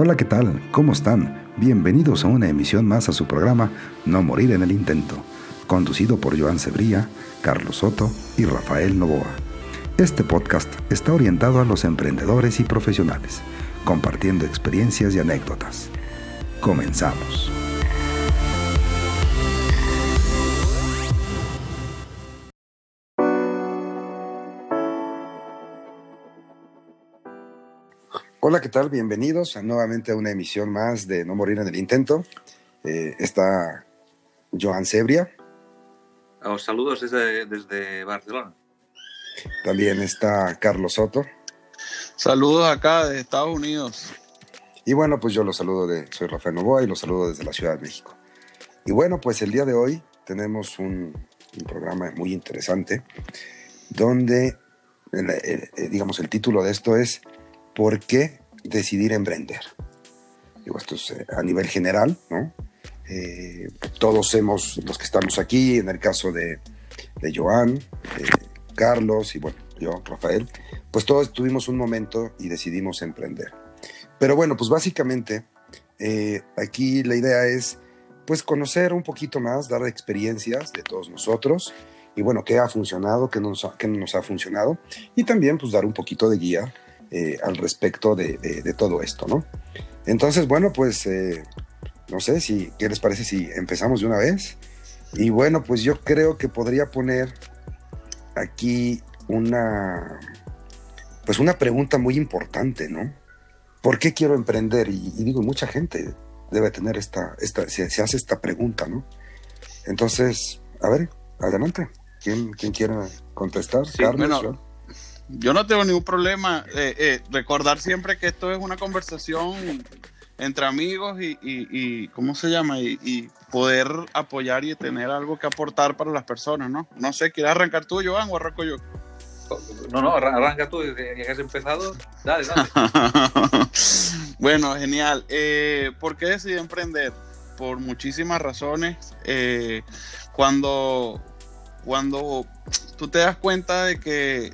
Hola, ¿qué tal? ¿Cómo están? Bienvenidos a una emisión más a su programa No Morir en el Intento, conducido por Joan Cebría, Carlos Soto y Rafael Novoa. Este podcast está orientado a los emprendedores y profesionales, compartiendo experiencias y anécdotas. Comenzamos. Hola, ¿qué tal? Bienvenidos a, nuevamente a una emisión más de No Morir en el Intento. Eh, está Joan Cebria. Os saludos desde, desde Barcelona. También está Carlos Soto. Saludos acá de Estados Unidos. Y bueno, pues yo los saludo de, soy Rafael Novoa y los saludo desde la Ciudad de México. Y bueno, pues el día de hoy tenemos un, un programa muy interesante donde, eh, eh, digamos, el título de esto es ¿Por qué decidir emprender? Digo, esto es eh, a nivel general, ¿no? todos hemos, los que estamos aquí, en el caso de, de Joan, Carlos y bueno, yo, Rafael, pues todos tuvimos un momento y decidimos emprender. Pero bueno, pues básicamente eh, aquí la idea es pues conocer un poquito más, dar experiencias de todos nosotros y bueno, qué ha funcionado, qué no nos ha, nos ha funcionado y también pues dar un poquito de guía eh, al respecto de, de, de, todo esto, ¿no? Entonces, bueno, pues eh, no sé si, ¿qué les parece si empezamos de una vez? Y bueno, pues yo creo que podría poner aquí una, pues una pregunta muy importante, ¿no? ¿Por qué quiero emprender? Y, y digo, mucha gente debe tener esta, esta se, se, hace esta pregunta, ¿no? Entonces, a ver, adelante. ¿Quién, quién quiere contestar? Sí, Carlos, bueno, yo no tengo ningún problema. Eh, eh, recordar siempre que esto es una conversación entre amigos y, y, y ¿cómo se llama? Y, y, poder apoyar y tener algo que aportar para las personas, ¿no? No sé, ¿quieres arrancar tú, Joan, o arranco yo? No, no, arranca tú, desde que has empezado, dale, dale. bueno, genial. Eh, ¿Por qué decidí emprender? Por muchísimas razones. Eh, cuando, cuando tú te das cuenta de que,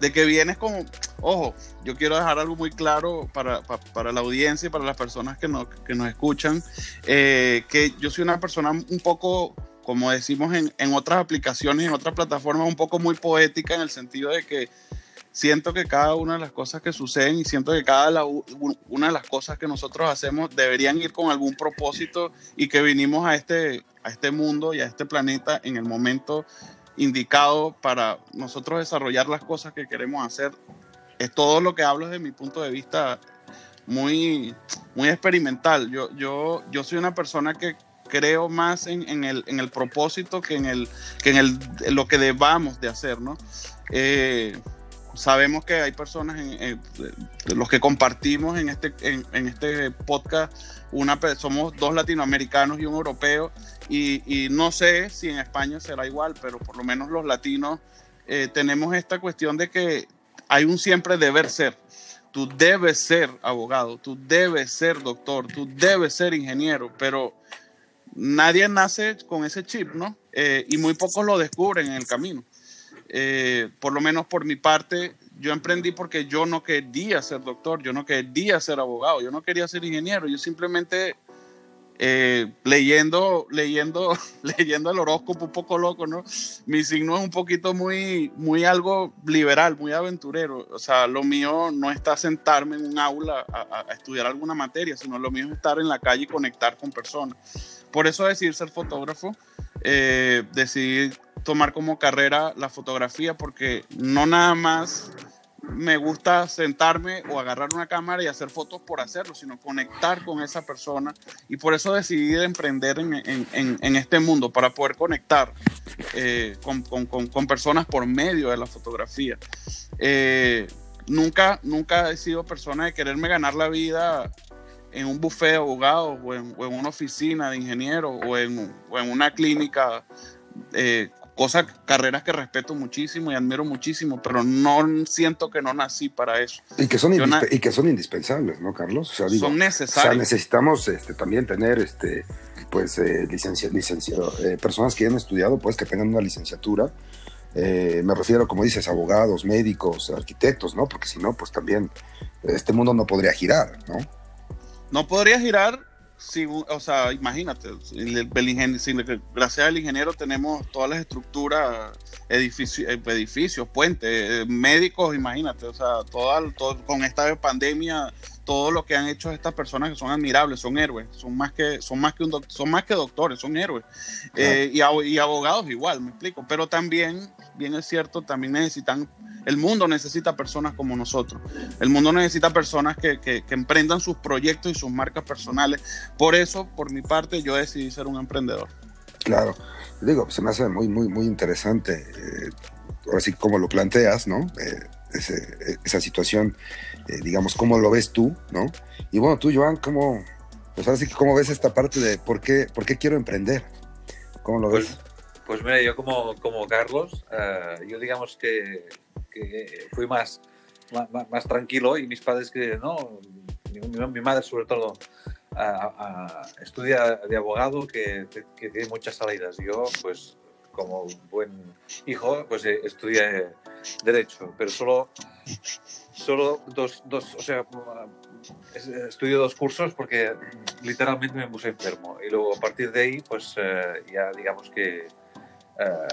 de que vienes como, ojo, yo quiero dejar algo muy claro para, para, la audiencia y para las personas que nos, que nos escuchan, eh, que yo soy una persona un poco como decimos en, en, otras aplicaciones, en otras plataformas, un poco muy poética en el sentido de que siento que cada una de las cosas que suceden y siento que cada una de las cosas que nosotros hacemos deberían ir con algún propósito y que vinimos a este, a este mundo y a este planeta en el momento indicado para nosotros desarrollar las cosas que queremos hacer. Es todo lo que hablo desde mi punto de vista muy, muy experimental. Yo, yo, yo soy una persona que creo más en, en, el, en, el, propósito que en, el, que en, el, lo que debamos de hacer, ¿no? Eh, sabemos que hay personas, los que compartimos en este, en, este podcast, somos dos latinoamericanos y un europeo, y, y, no sé si en España será igual, pero por lo menos los latinos eh, tenemos esta cuestión de que hay un siempre deber ser. Tú debes ser abogado, tú debes ser doctor, tú debes ser ingeniero, pero nadie nace con ese chip, ¿no? Eh, y muy pocos lo descubren en el camino. Eh, por lo menos por mi parte, yo emprendí porque yo no quería ser doctor, yo no quería ser abogado, yo no quería ser ingeniero, yo simplemente eh, leyendo, leyendo, leyendo el horóscopo un poco loco, ¿no? Mi signo es un poquito muy, muy algo liberal, muy aventurero. O sea, lo mío no está sentarme en un aula a, estudiar alguna materia, sino lo mío es estar en la calle y conectar con personas. Por eso decidí ser fotógrafo, eh, decidí tomar como carrera la fotografía porque no nada más me gusta sentarme o agarrar una cámara y hacer fotos por hacerlo, sino conectar con esa persona. Y por eso decidí emprender en, este mundo, para poder conectar eh, con, personas por medio de la fotografía. Eh, nunca, nunca he sido persona de quererme ganar la vida en un buffet de abogados o en, o en, una oficina de ingenieros o en, o en una clínica, eh, cosas, carreras que respeto muchísimo y admiro muchísimo, pero no siento que no nací para eso. Y que son, y que son indispensables, ¿no, Carlos? O sea, digo, son necesarios. O sea, necesitamos este, también tener este, pues, eh, licencia, eh, personas que hayan estudiado, pues que tengan una licenciatura. Eh, me refiero, como dices, abogados, médicos, arquitectos, ¿no? Porque si no, pues también este mundo no podría girar, ¿no? No podría girar si, o sea, imagínate, el, gracias al ingeniero tenemos todas las estructuras, edificios, edificios puentes, eh, médicos, imagínate, o sea, todo, con esta pandemia todo lo que han hecho estas personas que son admirables, son héroes, son más que, son más que, un son más que doctores, son héroes. Eh, y, y, abogados igual, me explico. Pero también, bien es cierto, también necesitan, el mundo necesita personas como nosotros. El mundo necesita personas que, que, emprendan sus proyectos y sus marcas personales. Por eso, por mi parte, yo decidí ser un emprendedor. Claro, digo, se me hace muy, muy, muy interesante, eh, ahora sí como lo planteas, ¿no? Eh, esa situación eh, digamos, cómo lo ves tú, ¿no? Y bueno, tú, Joan, ¿cómo, pues ahora sí que cómo ves esta parte de por qué, por qué quiero emprender? ¿Cómo lo pues, ves? Pues mira, yo como, como Carlos, eh, yo digamos que, que fui más, más, tranquilo y mis padres que no, mi, madre sobre todo estudia de abogado que, que, tiene muchas salidas. Yo pues como buen hijo pues eh, estudié derecho, pero solo solo dos, dos, o sea, estudio dos cursos porque literalmente me puse enfermo. Y luego a partir de ahí, pues eh, ya digamos que eh,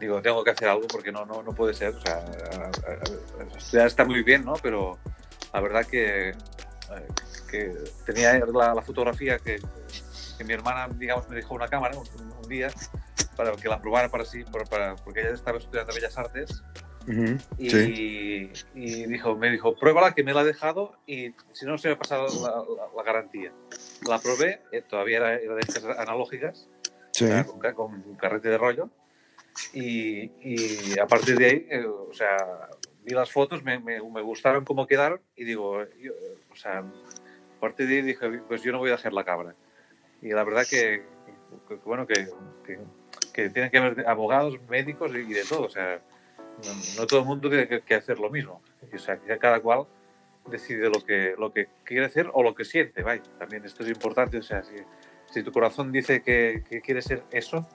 digo, tengo que hacer algo porque no, no, no puede ser. O sea, estudiar está muy bien, ¿no? Pero la verdad que, eh, que tenía la, fotografía que, que, mi hermana, digamos, me dejó una cámara un, día para que la probara para sí, para, porque ella estaba estudiando Bellas Artes y, dijo, me dijo, pruébala que me la ha dejado y si no se me ha pasado la, garantía. La probé, eh, todavía era, de estas analógicas, con, un carrete de rollo. Y, y, a partir de ahí, eh, o sea, vi las fotos, me, me, gustaron cómo quedaron y digo, o sea, a partir de ahí dije, pues yo no voy a hacer la cabra. Y la verdad que, bueno, que, que, tienen que haber abogados, médicos y, y de todo. O sea, no, todo el mundo tiene que, hacer lo mismo. O sea, que cada cual decide lo que, lo que quiere hacer o lo que siente. Vaya. También esto es importante. O sea, si, si tu corazón dice que, que, quiere ser eso,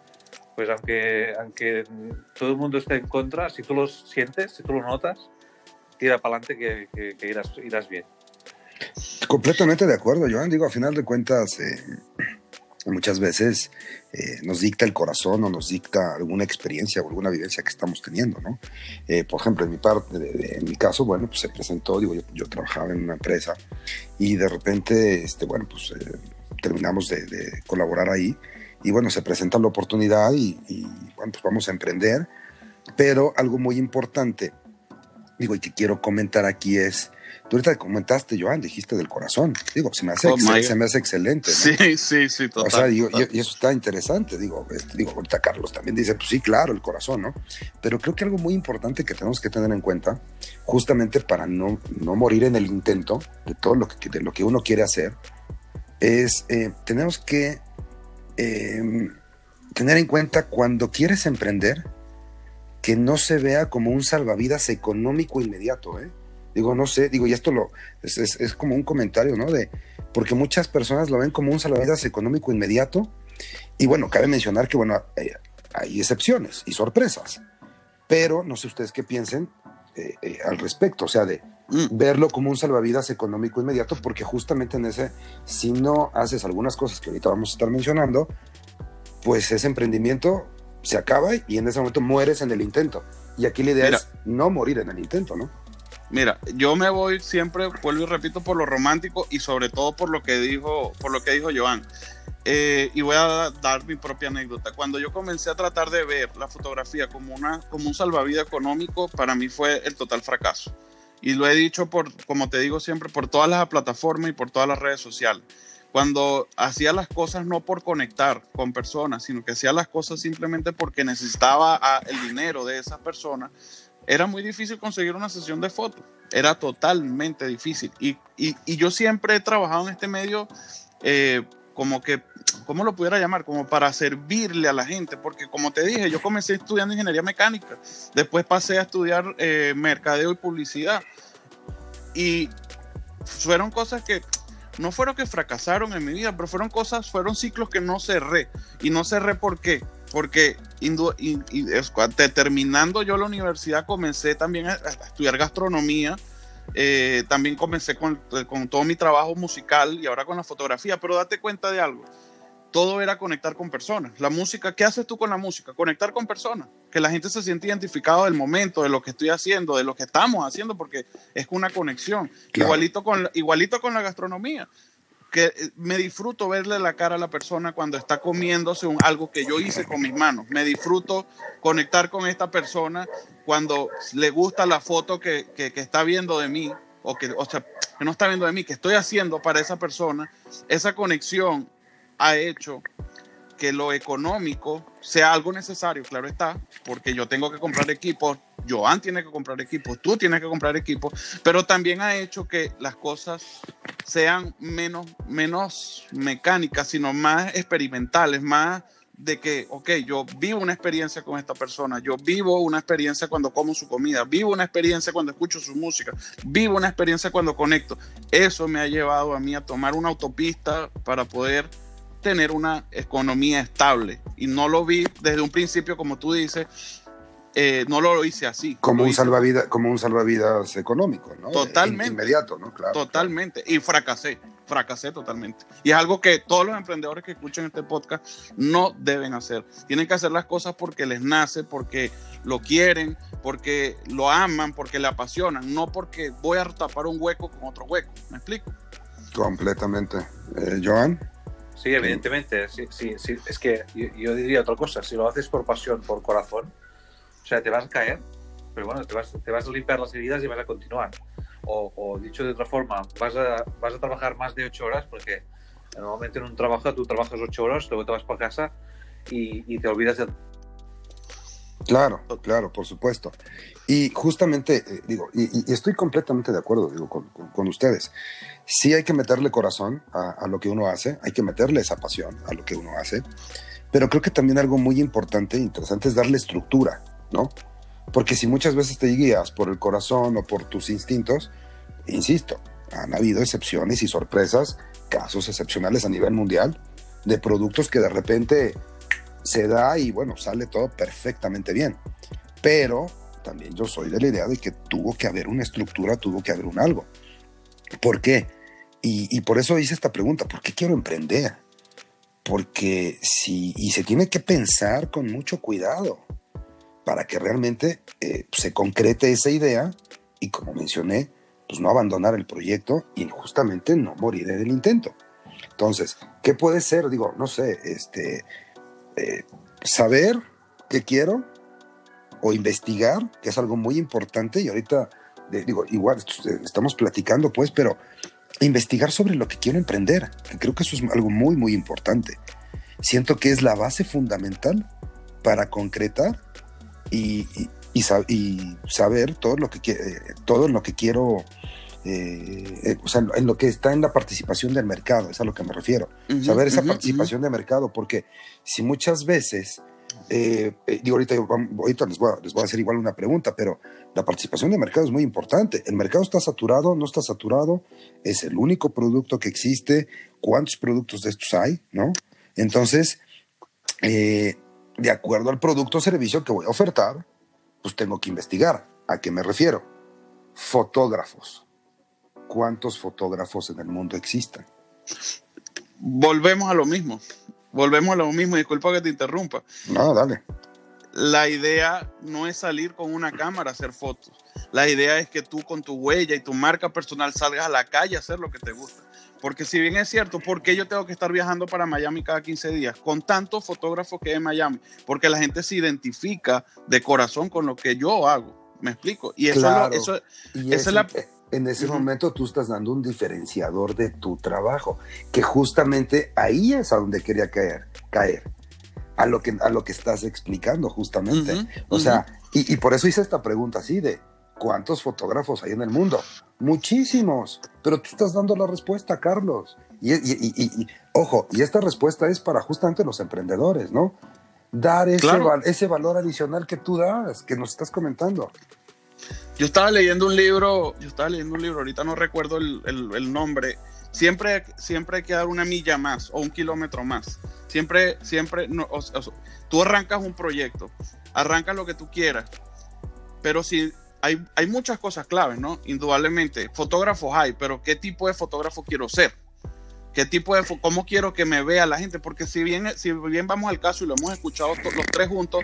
pues aunque, aunque todo el mundo esté en contra, si tú lo sientes, si tú lo notas, tira para adelante que, que, irás, irás bien. Completamente de acuerdo, Joan. Digo, a final de cuentas, eh, muchas veces eh, nos dicta el corazón o nos dicta alguna experiencia o alguna vivencia que estamos teniendo, ¿no? Eh, por ejemplo, en mi, parte, en mi caso, bueno, pues se presentó, digo, yo, trabajaba en una empresa y de repente, este, bueno, pues eh, terminamos de, colaborar ahí y bueno, se presenta la oportunidad y, y, bueno, pues vamos a emprender, pero algo muy importante, digo, y que quiero comentar aquí es Tú ahorita comentaste, Joan, dijiste del corazón. Digo, se me hace, oh se me hace excelente. Sí, sí, sí, total. O sea, y, eso está interesante. Digo, este, digo, ahorita Carlos también dice, pues sí, claro, el corazón, ¿no? Pero creo que algo muy importante que tenemos que tener en cuenta, justamente para no, no morir en el intento de todo lo que, de lo que uno quiere hacer, es eh, tenemos que em, tener en cuenta cuando quieres emprender, que no se vea como un salvavidas económico inmediato, ¿eh? Digo, no sé, digo, y esto lo, es, como un comentario, ¿no? De, porque muchas personas lo ven como un salvavidas económico inmediato. Y bueno, cabe mencionar que, bueno, eh, hay excepciones y sorpresas. Pero no sé ustedes qué piensen eh, eh, al respecto, o sea, de mm. verlo como un salvavidas económico inmediato, porque justamente en ese, si no haces algunas cosas que ahorita vamos a estar mencionando, pues ese emprendimiento se acaba y en ese momento mueres en el intento. Y aquí la idea es no morir en el intento, ¿no? Mira, yo me voy siempre, vuelvo y repito, por lo romántico y sobre todo por lo que dijo, por lo que dijo Joan. Eh, y voy a dar mi propia anécdota. Cuando yo comencé a tratar de ver la fotografía como, una, como un salvavidas económico, para mí fue el total fracaso. Y lo he dicho, por, como te digo siempre, por todas las plataformas y por todas las redes sociales. Cuando hacía las cosas no por conectar con personas, sino que hacía las cosas simplemente porque necesitaba ah, el dinero de esas personas, era muy difícil conseguir una sesión de fotos. Era totalmente difícil. Y, yo siempre he trabajado en este medio eh, como que, ¿cómo lo pudiera llamar? Como para servirle a la gente. Porque como te dije, yo comencé estudiando ingeniería mecánica. Después pasé a estudiar eh, mercadeo y publicidad. Y fueron cosas que no fueron que fracasaron en mi vida, pero fueron cosas, fueron ciclos que no cerré. Y no cerré por qué porque terminando yo la universidad comencé también a, estudiar gastronomía Eh, también comencé con, con todo mi trabajo musical y ahora con la fotografía, pero date cuenta de algo todo era conectar con personas. La música, ¿qué haces tú con la música? Conectar con personas. Que la gente se siente identificado del momento, de lo que estoy haciendo, de lo que estamos haciendo, porque es una conexión. Igualito, con, igualito con la gastronomía. Que eh, me disfruto verle la cara a la persona cuando está comiéndose algo que yo hice con mis manos. Me disfruto conectar con esta persona cuando le gusta la foto que, que, que está viendo de mí o que, o sea, que no está viendo de mí, que estoy haciendo para esa persona. Esa conexión ha hecho que lo económico sea algo necesario, claro está, porque yo tengo que comprar equipos, Joan tiene que comprar equipos, tú tienes que comprar equipos, pero también ha hecho que las cosas sean menos, menos mecánicas, sino más experimentales, más de que, ok, yo vivo una experiencia con esta persona, yo vivo una experiencia cuando como su comida, vivo una experiencia cuando escucho su música, vivo una experiencia cuando conecto. Eso me ha llevado a mí a tomar una autopista para poder tener una economía estable. Y no lo vi desde un principio, como tú dices, eh, no lo hice así. Como un, salvavidas, como un salvavidas económico, ¿no? Totalmente. inmediato, ¿no? Claro. Totalmente. Y fracasé, fracasé totalmente. Y es algo que todos los emprendedores que escuchan este podcast no deben hacer. Tienen que hacer las cosas porque les nace, porque lo quieren, porque lo aman, porque le apasionan, no porque voy a tapar un hueco con otro hueco. ¿Me explico? Completamente. Eh, Joan. Sí, evidentemente. Sí, sí, sí. Es que yo, diría otra cosa. Si lo haces por pasión, por corazón, o sea, te vas a caer, pero bueno, te vas, te vas a limpiar las heridas y vas a continuar. O, dicho de otra forma, vas a, vas a trabajar más de ocho horas porque normalmente en un trabajo tú trabajas ocho horas, luego te vas para casa y, te olvidas de... Claro, claro, por supuesto. Y justamente, eh, digo, y, estoy completamente de acuerdo digo, con, con, ustedes. Sí hay que meterle corazón a, a, lo que uno hace, hay que meterle esa pasión a lo que uno hace, pero creo que también algo muy importante e interesante es darle estructura, ¿no? Porque si muchas veces te guías por el corazón o por tus instintos, insisto, han habido excepciones y sorpresas, casos excepcionales a nivel mundial, de productos que de repente se da y bueno, sale todo perfectamente bien. Pero también yo soy de la idea de que tuvo que haber una estructura, tuvo que haber un algo. ¿Por qué? Y, por eso hice esta pregunta, ¿por qué quiero emprender? Porque si, y se tiene que pensar con mucho cuidado para que realmente eh, se concrete esa idea y como mencioné, pues no abandonar el proyecto y justamente no morir en el intento. Entonces, ¿qué puede ser? Digo, no sé, este, eh, saber qué quiero, o investigar, que es algo muy importante, y ahorita digo, igual estamos platicando pues, pero investigar sobre lo que quiero emprender, creo que eso es algo muy, muy importante. Siento que es la base fundamental para concretar y, y, saber todo lo que, eh, todo lo que quiero, eh, eh, o sea, en lo que está en la participación del mercado, es a lo que me refiero. saber esa participación de mercado, porque si muchas veces eh, eh, digo, ahorita, ahorita les, voy a, les, voy a, hacer igual una pregunta, pero la participación de mercado es muy importante. ¿El mercado está saturado? ¿No está saturado? ¿Es el único producto que existe? ¿Cuántos productos de estos hay? ¿No? Entonces, eh, de acuerdo al producto o servicio que voy a ofertar, pues tengo que investigar. ¿A qué me refiero? Fotógrafos. ¿Cuántos fotógrafos en el mundo existen? Volvemos a lo mismo volvemos a lo mismo, disculpa que te interrumpa. No, dale. La idea no es salir con una cámara a hacer fotos. La idea es que tú con tu huella y tu marca personal salgas a la calle a hacer lo que te gusta. Porque si bien es cierto, ¿por qué yo tengo que estar viajando para Miami cada 15 días con tantos fotógrafos que hay en Miami? Porque la gente se identifica de corazón con lo que yo hago. ¿Me explico? Y eso, eso, es la en ese momento tú estás dando un diferenciador de tu trabajo, que justamente ahí es a donde quería caer, caer a lo que, a lo que estás explicando justamente. o sea, y, por eso hice esta pregunta así de, ¿cuántos fotógrafos hay en el mundo? Muchísimos, pero tú estás dando la respuesta, Carlos. Y, y ojo, y esta respuesta es para justamente los emprendedores, ¿no? Dar ese, ese valor adicional que tú das, que nos estás comentando. Yo estaba leyendo un libro, yo estaba leyendo un libro, ahorita no recuerdo el, nombre. Siempre, siempre hay que dar una milla más o un kilómetro más. Siempre, siempre, no, tú arrancas un proyecto, arrancas lo que tú quieras, pero si hay, hay muchas cosas claves, ¿no? Indudablemente, fotógrafos hay, pero ¿qué tipo de fotógrafo quiero ser? ¿Qué tipo de, cómo quiero que me vea la gente? Porque si bien, si bien vamos al caso y lo hemos escuchado los tres juntos,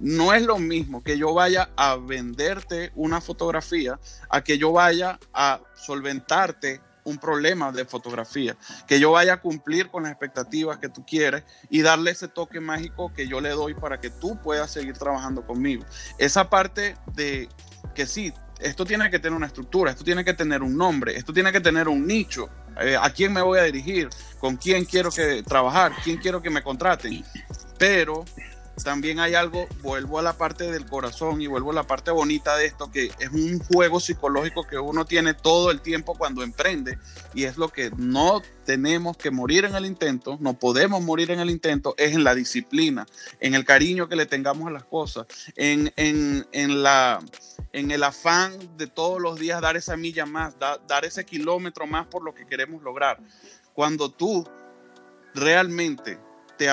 no es lo mismo que yo vaya a venderte una fotografía a que yo vaya a solventarte un problema de fotografía, que yo vaya a cumplir con las expectativas que tú quieres y darle ese toque mágico que yo le doy para que tú puedas seguir trabajando conmigo. Esa parte de que sí, esto tiene que tener una estructura, esto tiene que tener un nombre, esto tiene que tener un nicho, eh, a quién me voy a dirigir, con quién quiero que trabajar, quién quiero que me contraten, pero también hay algo, vuelvo a la parte del corazón y vuelvo a la parte bonita de esto, que es un juego psicológico que uno tiene todo el tiempo cuando emprende y es lo que no tenemos que morir en el intento, no podemos morir en el intento, es en la disciplina, en el cariño que le tengamos a las cosas, en, en, la, en el afán de todos los días dar esa milla más, dar ese kilómetro más por lo que queremos lograr. Cuando tú realmente te,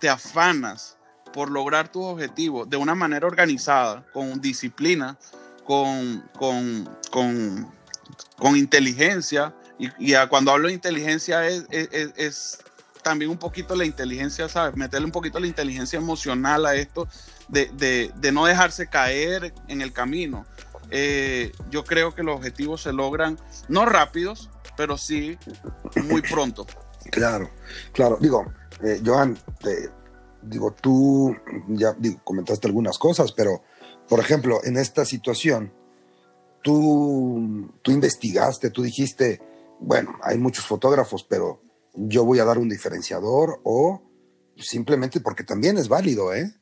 te afanas por lograr tus objetivos de una manera organizada, con disciplina, con, con, con, inteligencia. Y, cuando hablo de inteligencia es, es, también un poquito la inteligencia, ¿sabes? Meterle un poquito la inteligencia emocional a esto, de, no dejarse caer en el camino. Eh, yo creo que los objetivos se logran, no rápidos, pero sí muy pronto. Claro, claro. Digo, eh, Joan, te, digo, tú ya digo, comentaste algunas cosas, pero, por ejemplo, en esta situación, tú, tú investigaste, tú dijiste, bueno, hay muchos fotógrafos, pero yo voy a dar un diferenciador o simplemente porque también es válido, ¿eh?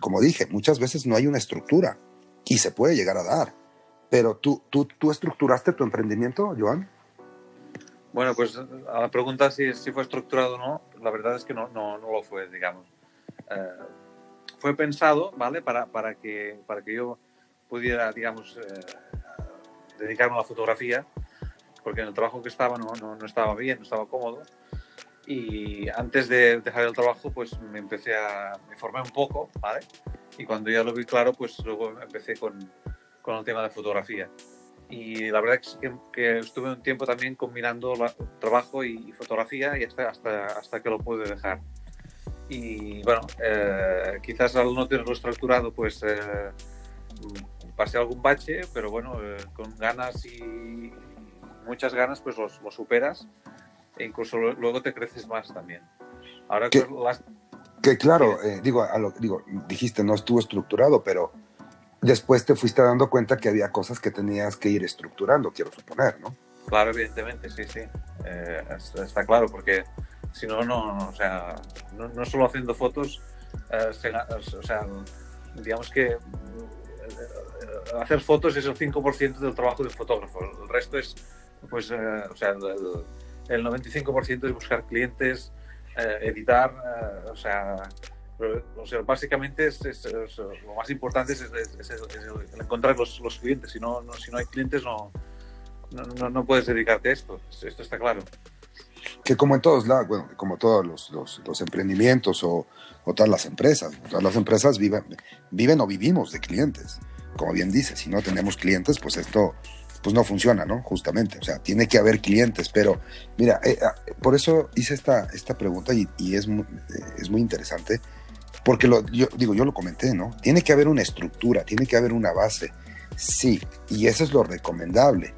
Como dije, muchas veces no hay una estructura y se puede llegar a dar. Pero tú, tú, tú estructuraste tu emprendimiento, Joan. Bueno, pues a la pregunta si, si fue estructurado o no, la verdad es que no, no, no lo fue, digamos. Eh, fue pensado, ¿vale? Para, para, que, para que yo pudiera, digamos, eh, dedicarme a la fotografía, porque en el trabajo que estaba no, no, estaba bien, no estaba cómodo. Y antes de dejar el trabajo, pues me empecé a, me formé un poco, ¿vale? Y cuando ya lo vi claro, pues luego empecé con, con el tema de fotografía. Y la verdad es que, estuve un tiempo también combinando trabajo y, fotografía y hasta, hasta, hasta que lo pude dejar y bueno, eh, quizás al no tenerlo estructurado, pues eh, pasé algún bache, pero bueno, eh, con ganas y muchas ganas, pues lo superas e incluso luego te creces más también. Ahora que, que claro, digo, a lo, digo, dijiste no estuvo estructurado, pero después te fuiste dando cuenta que había cosas que tenías que ir estructurando, quiero suponer, ¿no? Claro, evidentemente, sí, sí. está claro, porque si no, no, o sea, no, solo haciendo fotos, eh, o sea, digamos que eh, hacer fotos es el 5% del trabajo del fotógrafo, el resto es, pues, eh, o sea, el, 95% es buscar clientes, editar, o sea, o sea, básicamente es, lo más importante es, encontrar los, los, clientes. Si no, si no hay clientes, no, no, no, puedes dedicarte a esto. Esto está claro que como en todos lados, bueno, como todos los, los, emprendimientos o, o, todas las empresas, todas las empresas viven, viven o vivimos de clientes. Como bien dice, si no tenemos clientes, pues esto pues no funciona, ¿no? Justamente, o sea, tiene que haber clientes, pero mira, eh, ah, por eso hice esta, esta pregunta y, y es, muy, es muy interesante, porque lo, digo, yo lo comenté, ¿no? Tiene que haber una estructura, tiene que haber una base, sí, y eso es lo recomendable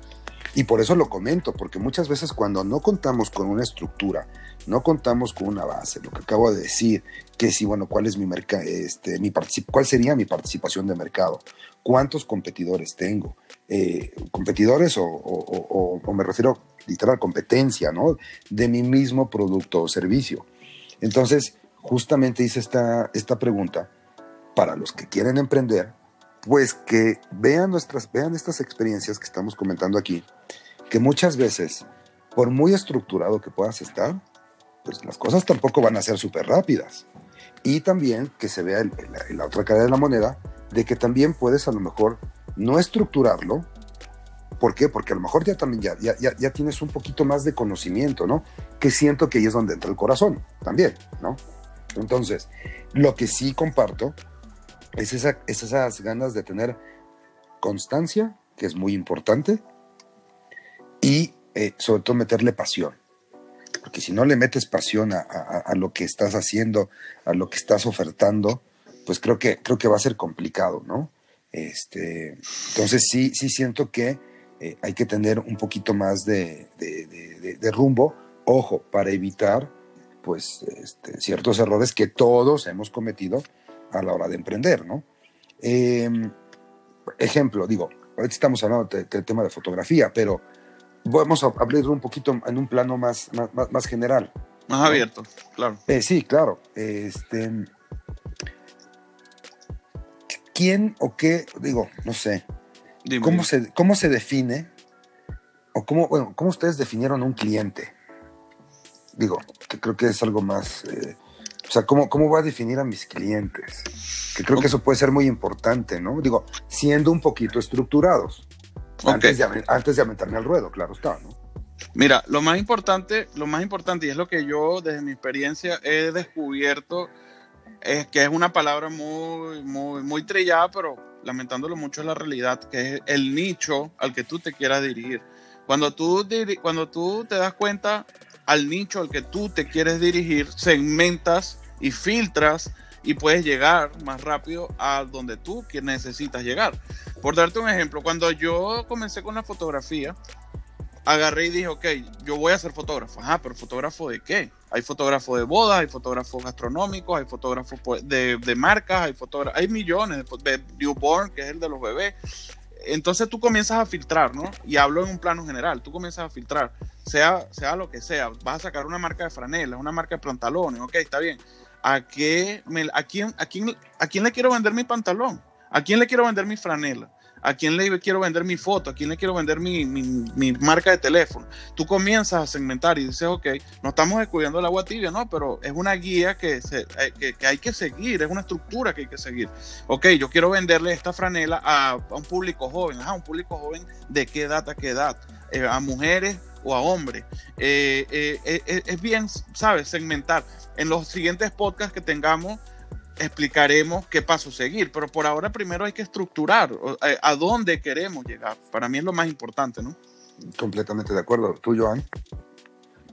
y por eso lo comento, porque muchas veces cuando no contamos con una estructura, no contamos con una base, lo que acabo de decir, que si, bueno, cuál es mi mercado, este, mi cuál sería mi participación de mercado, cuántos competidores tengo, eh, competidores o, o, me refiero literal competencia, ¿no? De mi mismo producto o servicio. Entonces, justamente hice esta, esta pregunta para los que quieren emprender, pues que vean nuestras, vean estas experiencias que estamos comentando aquí, que muchas veces, por muy estructurado que puedas estar, pues las cosas tampoco van a ser súper rápidas. Y también que se vea en, la, otra cara de la moneda, de que también puedes a lo mejor no estructurarlo. ¿Por qué? Porque a lo mejor ya también ya, ya, ya tienes un poquito más de conocimiento, ¿no? Que siento que ahí es donde entra el corazón también, ¿no? Entonces, lo que sí comparto es, esa, esas ganas de tener constancia, que es muy importante, y eh, sobre todo meterle pasión. Porque si no le metes pasión a, lo que estás haciendo, a lo que estás ofertando, pues creo que, creo que va a ser complicado, ¿no? Este, entonces sí, sí siento que eh, hay que tener un poquito más de, rumbo, ojo, para evitar pues este, ciertos errores que todos hemos cometido a la hora de emprender, ¿no? Em, ejemplo, digo, ahorita estamos hablando del tema de fotografía, pero vamos a hablar un poquito en un plano más, más, general. Más abierto, claro. Eh, sí, claro. Este, ¿Quién o qué, digo, no sé, ¿cómo se, ¿cómo se define o cómo, bueno, cómo ustedes definieron un cliente? Digo, que creo que es algo más, eh, o sea, ¿cómo, ¿cómo voy a definir a mis clientes? Que creo que eso puede ser muy importante, ¿no? Digo, siendo un poquito estructurados. Antes, de, antes de aventarme al ruedo, claro está, ¿no? Mira, lo más importante, lo más importante, y es lo que yo desde mi experiencia he descubierto, es que es una palabra muy, muy, muy trillada, pero lamentándolo mucho es la realidad, que es el nicho al que tú te quieras dirigir. Cuando tú, cuando tú te das cuenta al nicho al que tú te quieres dirigir, segmentas y filtras y puedes llegar más rápido a donde tú necesitas llegar. Por darte un ejemplo, cuando yo comencé con la fotografía, agarré y dije, ok, yo voy a ser fotógrafo. Ajá, pero fotógrafo de qué? Hay fotógrafos de bodas, hay fotógrafos gastronómicos, hay fotógrafos pues, de, de marcas, hay hay millones de, de newborn, que es el de los bebés. Entonces tú comienzas a filtrar, ¿no? Y hablo en un plano general, tú comienzas a filtrar, sea, sea lo que sea, vas a sacar una marca de franelas, una marca de pantalones, ok, está bien. ¿A, qué a, quién, a, quién, ¿A quién le quiero vender mi pantalón? ¿A quién le quiero vender mi franela? ¿A quién le quiero vender mi foto? ¿A quién le quiero vender mi, mi, marca de teléfono? Tú comienzas a segmentar y dices, ok, no estamos descubriendo el agua tibia, ¿no? Pero es una guía que, se, eh, que, que, hay que seguir, es una estructura que hay que seguir. Ok, yo quiero venderle esta franela a, un público joven. Ajá, un público joven, ¿de qué edad a qué edad? Eh, a mujeres o a hombres. Eh, es bien, ¿sabes? Segmentar. En los siguientes podcasts que tengamos, explicaremos qué paso seguir, pero por ahora primero hay que estructurar eh, a dónde queremos llegar. Para mí es lo más importante, ¿no? Completamente de acuerdo. ¿Tú, Joan?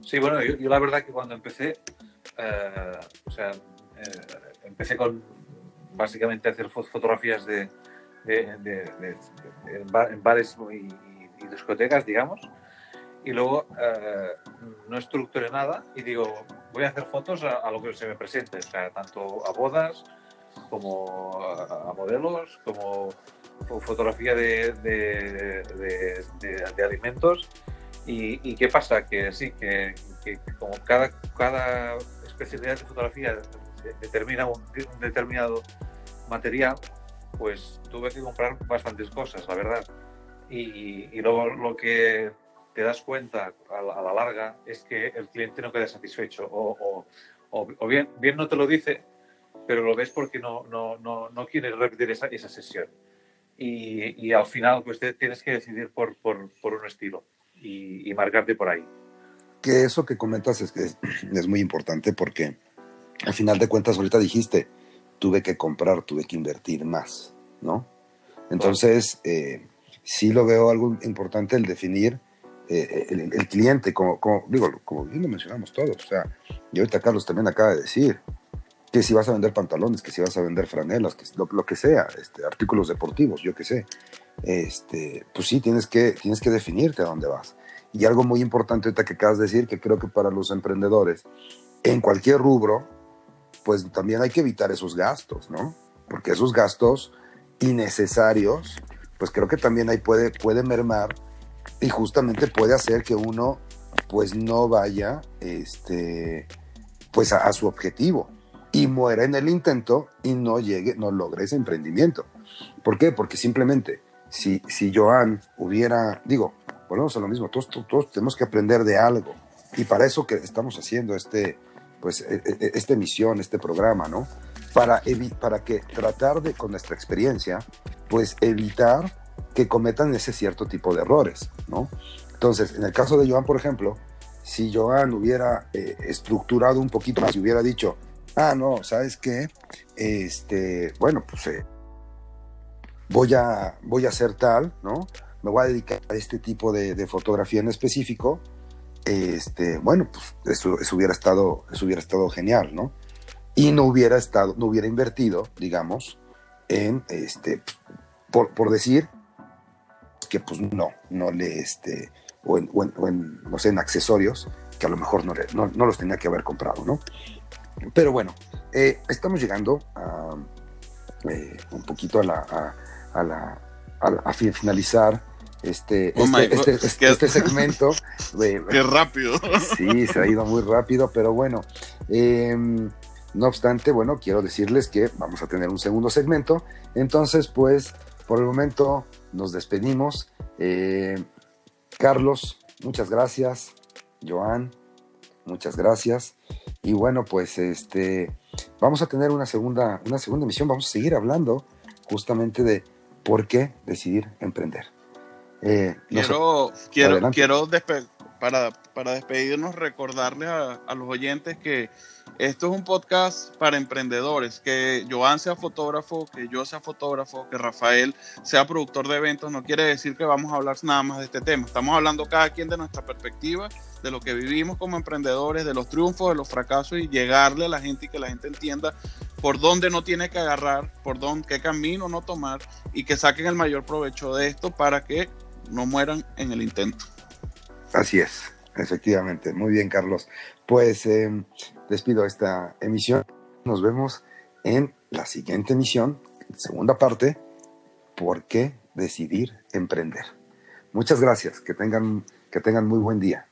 Sí, bueno, yo, la verdad que cuando empecé, eh, o sea, eh, empecé con básicamente hacer fotografías de, en bares y, y, discotecas, digamos, y luego no estructuré nada y digo, voy a hacer fotos a, lo que se me presente, o sea, tanto a bodas como a, modelos, como fotografía de, de, alimentos. Y, qué pasa? Que sí, que, como cada, cada especialidad de fotografía determina un, determinado material, pues tuve que comprar bastantes cosas, la verdad. Y, y luego lo que te das cuenta a la, larga es que el cliente no queda satisfecho o, o, bien, bien no te lo dice, pero lo ves porque no, no, no, no quiere repetir esa, esa sesión. Y, y, al final pues tienes que decidir por, por, por un estilo y, y, marcarte por ahí. Que eso que comentas es que es, muy importante porque al final de cuentas ahorita dijiste, tuve que comprar, tuve que invertir más, ¿no? Entonces, eh, sí lo veo algo importante el definir eh, el, cliente, como, digo, como bien lo mencionamos todos, o sea, y ahorita Carlos también acaba de decir, que si vas a vender pantalones, que si vas a vender franelas, que lo, lo que sea, este, artículos deportivos, yo qué sé, este, pues sí, tienes que, tienes que definirte a dónde vas. Y algo muy importante ahorita que acabas de decir, que creo que para los emprendedores, en cualquier rubro, pues también hay que evitar esos gastos, ¿no? Porque esos gastos innecesarios, pues creo que también ahí puede, puede mermar y justamente puede hacer que uno pues no vaya este pues a, su objetivo y muera en el intento y no llegue, no logre ese emprendimiento. ¿Por qué? Porque simplemente si, si Joan hubiera, digo, volvemos a lo mismo, todos, todos, tenemos que aprender de algo y para eso que estamos haciendo este, pues, e, e, e, esta emisión, este programa, ¿no? Para, para que tratar de, con nuestra experiencia, pues evitar que cometan ese cierto tipo de errores, ¿no? Entonces, en el caso de Joan, por ejemplo, si Joan hubiera eh, estructurado un poquito más y hubiera dicho, ah, no, ¿sabes qué? Este, bueno, pues, eh, voy a, voy a hacer tal, ¿no? Me voy a dedicar a este tipo de, fotografía en específico. Este, bueno, pues eso, hubiera estado, eso hubiera estado genial, ¿no? Y no hubiera estado, no hubiera invertido, digamos, en este, por, por decir que pues no, no le, este, o en, no sé, en accesorios que a lo mejor no, no, los tenía que haber comprado, ¿no? Pero bueno, eh, estamos llegando a, eh, un poquito a la, a, la, a, finalizar este, oh este, este, este, segmento. Qué rápido. Sí, se ha ido muy rápido, pero bueno. Em, no obstante, bueno, quiero decirles que vamos a tener un segundo segmento. Entonces, pues, por el momento nos despedimos. Eh, Carlos, muchas gracias. Joan, muchas gracias. Y bueno, pues este vamos a tener una segunda, una segunda emisión. Vamos a seguir hablando justamente de por qué decidir emprender. Eh, quiero, quiero, quiero para, para despedirnos, recordarle a, los oyentes que esto es un podcast para emprendedores, que Joan sea fotógrafo, que yo sea fotógrafo, que Rafael sea productor de eventos, no quiere decir que vamos a hablar nada más de este tema. Estamos hablando cada quien de nuestra perspectiva, de lo que vivimos como emprendedores, de los triunfos, de los fracasos y llegarle a la gente y que la gente entienda por dónde no tiene que agarrar, por dónde, qué camino no tomar y que saquen el mayor provecho de esto para que no mueran en el intento. Así es, efectivamente. Muy bien, Carlos. Pues em, despido esta emisión. Nos vemos en la siguiente emisión, segunda parte, ¿por qué decidir emprender? Muchas gracias, que tengan, que tengan muy buen día.